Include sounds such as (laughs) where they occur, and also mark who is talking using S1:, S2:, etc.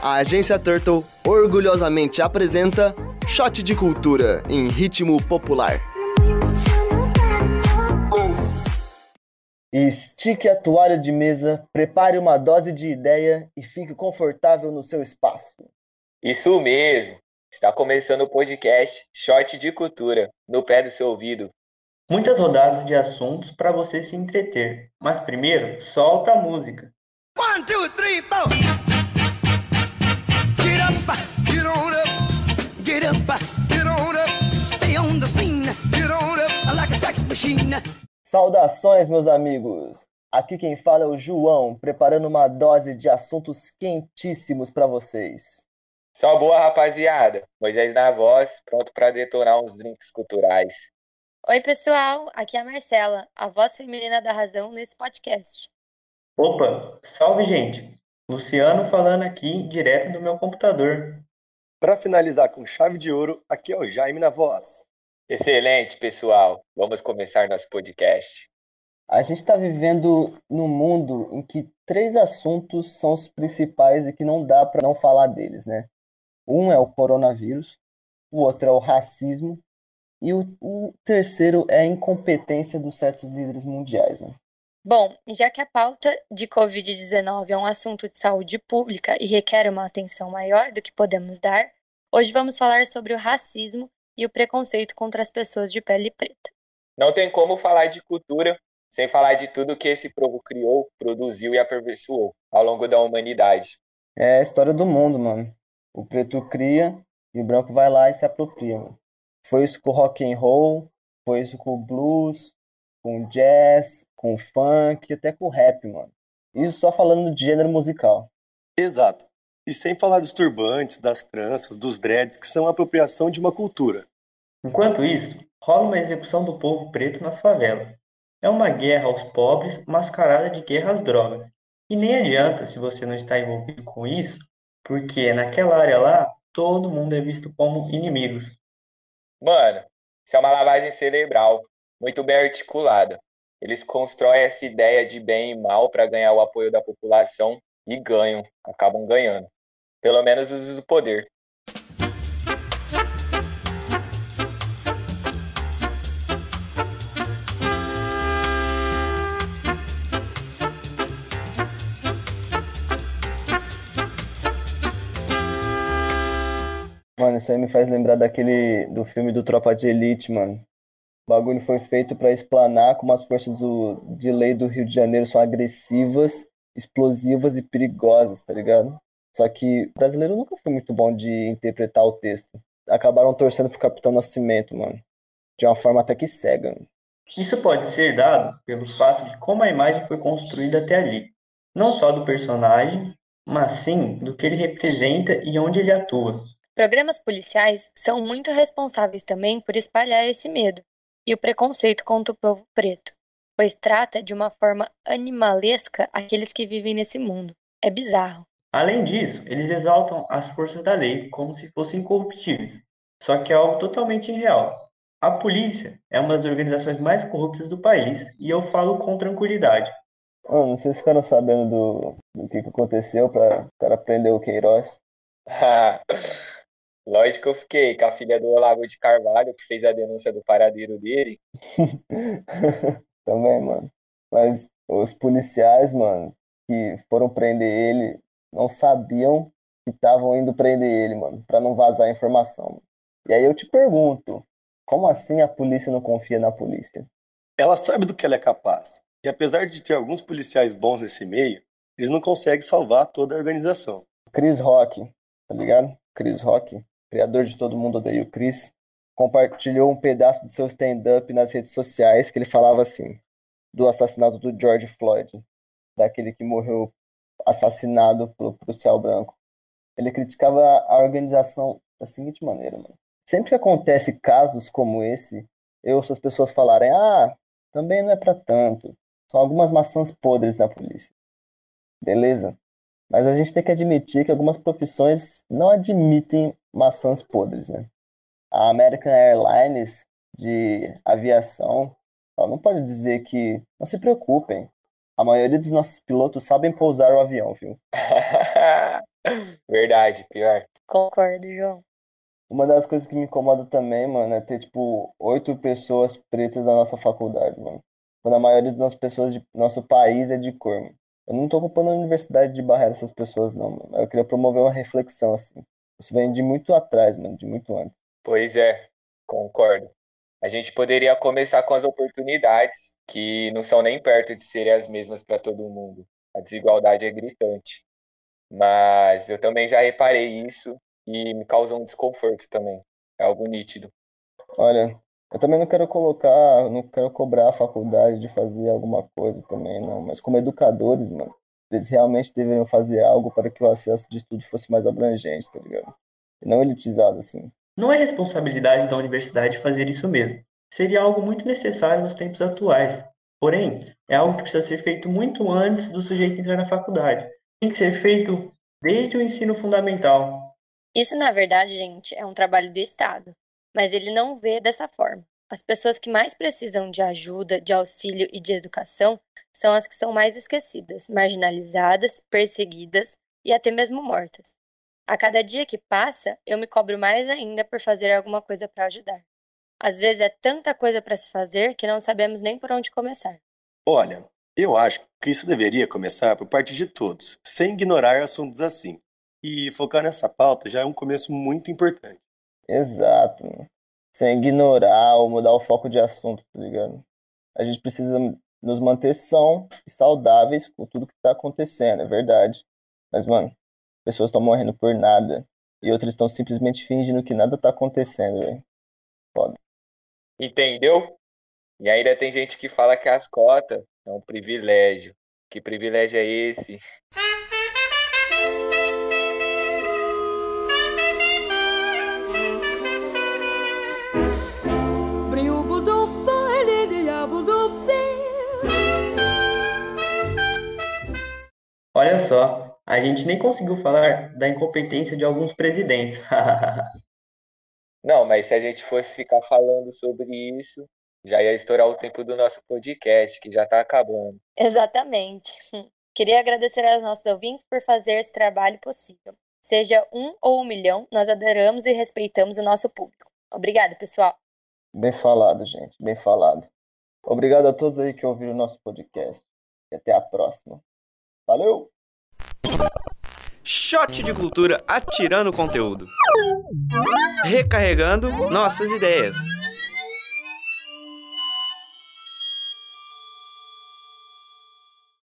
S1: A agência Turtle orgulhosamente apresenta Shot de Cultura em ritmo popular. Estique a toalha de mesa, prepare uma dose de ideia e fique confortável no seu espaço.
S2: Isso mesmo! Está começando o podcast Shot de Cultura, no pé do seu ouvido.
S3: Muitas rodadas de assuntos para você se entreter, mas primeiro, solta a música. One, two, three, four. Get up, get on up, stay on the scene, get on up like a sex machine.
S1: Saudações, meus amigos! Aqui quem fala é o João, preparando uma dose de assuntos quentíssimos para vocês.
S2: Só boa, rapaziada. Moisés na voz, pronto para detonar uns drinks culturais.
S4: Oi, pessoal. Aqui é a Marcela, a voz feminina da razão nesse podcast.
S3: Opa, salve, gente. Luciano falando aqui direto do meu computador.
S5: Para finalizar com chave de ouro, aqui é o Jaime na voz.
S2: Excelente, pessoal. Vamos começar nosso podcast.
S1: A gente está vivendo num mundo em que três assuntos são os principais e que não dá para não falar deles, né? Um é o coronavírus, o outro é o racismo e o, o terceiro é a incompetência dos certos líderes mundiais, né?
S4: Bom, já que a pauta de Covid-19 é um assunto de saúde pública e requer uma atenção maior do que podemos dar, hoje vamos falar sobre o racismo e o preconceito contra as pessoas de pele preta.
S2: Não tem como falar de cultura sem falar de tudo que esse povo criou, produziu e aperfeiçoou ao longo da humanidade.
S1: É a história do mundo, mano. O preto cria e o branco vai lá e se apropria. Mano. Foi isso com o rock and roll, foi isso com o blues, com jazz, com funk, até com rap, mano. Isso só falando de gênero musical.
S5: Exato. E sem falar dos turbantes, das tranças, dos dreads, que são a apropriação de uma cultura.
S3: Enquanto isso, rola uma execução do povo preto nas favelas. É uma guerra aos pobres mascarada de guerra às drogas. E nem adianta se você não está envolvido com isso, porque naquela área lá, todo mundo é visto como inimigos.
S2: Mano, isso é uma lavagem cerebral, muito bem articulada. Eles constroem essa ideia de bem e mal para ganhar o apoio da população e ganham, acabam ganhando. Pelo menos os do poder.
S1: Mano, isso aí me faz lembrar daquele do filme do Tropa de Elite, mano. O bagulho foi feito para explanar como as forças do, de lei do Rio de Janeiro são agressivas, explosivas e perigosas, tá ligado? Só que o brasileiro nunca foi muito bom de interpretar o texto. Acabaram torcendo pro Capitão Nascimento, mano. De uma forma até que cega. Mano.
S3: Isso pode ser dado pelo fato de como a imagem foi construída até ali. Não só do personagem, mas sim do que ele representa e onde ele atua.
S4: Programas policiais são muito responsáveis também por espalhar esse medo e o preconceito contra o povo preto, pois trata de uma forma animalesca aqueles que vivem nesse mundo. É bizarro.
S3: Além disso, eles exaltam as forças da lei como se fossem incorruptíveis, só que é algo totalmente irreal. A polícia é uma das organizações mais corruptas do país e eu falo com tranquilidade.
S1: Oh, não sei se ficaram sabendo do, do que, que aconteceu para o cara prender o Queiroz. (laughs)
S2: Lógico que eu fiquei com a filha do Olavo de Carvalho, que fez a denúncia do paradeiro dele. (laughs)
S1: Também, mano. Mas os policiais, mano, que foram prender ele, não sabiam que estavam indo prender ele, mano, para não vazar a informação. E aí eu te pergunto, como assim a polícia não confia na polícia?
S5: Ela sabe do que ela é capaz. E apesar de ter alguns policiais bons nesse meio, eles não conseguem salvar toda a organização.
S1: Chris Rock, tá ligado? Chris Rock, criador de Todo Mundo Odeia o Chris, compartilhou um pedaço do seu stand-up nas redes sociais que ele falava assim, do assassinato do George Floyd, daquele que morreu assassinado pelo policial branco. Ele criticava a organização da seguinte maneira, mano. Sempre que acontece casos como esse, eu ouço as pessoas falarem, ah, também não é para tanto. São algumas maçãs podres na polícia. Beleza? Mas a gente tem que admitir que algumas profissões não admitem maçãs podres, né? A American Airlines de aviação, ela não pode dizer que não se preocupem. A maioria dos nossos pilotos sabem pousar o avião, viu? (laughs)
S2: Verdade, pior.
S4: Concordo, João.
S1: Uma das coisas que me incomoda também, mano, é ter, tipo, oito pessoas pretas na nossa faculdade, mano. Quando a maioria das pessoas de nosso país é de cor, mano. Eu não tô ocupando a universidade de barreira essas pessoas, não, mano. Eu queria promover uma reflexão, assim. Isso vem de muito atrás, mano, de muito antes.
S2: Pois é, concordo. A gente poderia começar com as oportunidades, que não são nem perto de serem as mesmas para todo mundo. A desigualdade é gritante. Mas eu também já reparei isso e me causa um desconforto também. É algo nítido.
S1: Olha, eu também não quero colocar, não quero cobrar a faculdade de fazer alguma coisa também, não. Mas como educadores, mano, eles realmente deveriam fazer algo para que o acesso de estudo fosse mais abrangente, tá ligado? E não elitizado, assim.
S3: Não é responsabilidade da universidade fazer isso mesmo. Seria algo muito necessário nos tempos atuais. Porém, é algo que precisa ser feito muito antes do sujeito entrar na faculdade. Tem que ser feito desde o ensino fundamental,
S4: isso, na verdade, gente, é um trabalho do Estado, mas ele não vê dessa forma. As pessoas que mais precisam de ajuda, de auxílio e de educação são as que são mais esquecidas, marginalizadas, perseguidas e até mesmo mortas. A cada dia que passa, eu me cobro mais ainda por fazer alguma coisa para ajudar. Às vezes é tanta coisa para se fazer que não sabemos nem por onde começar.
S5: Olha, eu acho que isso deveria começar por parte de todos, sem ignorar assuntos assim. E focar nessa pauta já é um começo muito importante.
S1: Exato. Sem ignorar ou mudar o foco de assunto, tá ligado? A gente precisa nos manter são e saudáveis com tudo que tá acontecendo, é verdade. Mas, mano, pessoas estão morrendo por nada e outras estão simplesmente fingindo que nada tá acontecendo, velho. Foda.
S2: Entendeu? E ainda tem gente que fala que as cotas é um privilégio. Que privilégio é esse?
S3: Olha só, a gente nem conseguiu falar da incompetência de alguns presidentes. (laughs)
S2: Não, mas se a gente fosse ficar falando sobre isso, já ia estourar o tempo do nosso podcast, que já está acabando.
S4: Exatamente. (laughs) Queria agradecer aos nossos ouvintes por fazer esse trabalho possível. Seja um ou um milhão, nós adoramos e respeitamos o nosso público. Obrigada, pessoal.
S1: Bem falado, gente, bem falado. Obrigado a todos aí que ouviram o nosso podcast. E até a próxima. Valeu!
S6: Shot de cultura atirando conteúdo. Recarregando nossas ideias.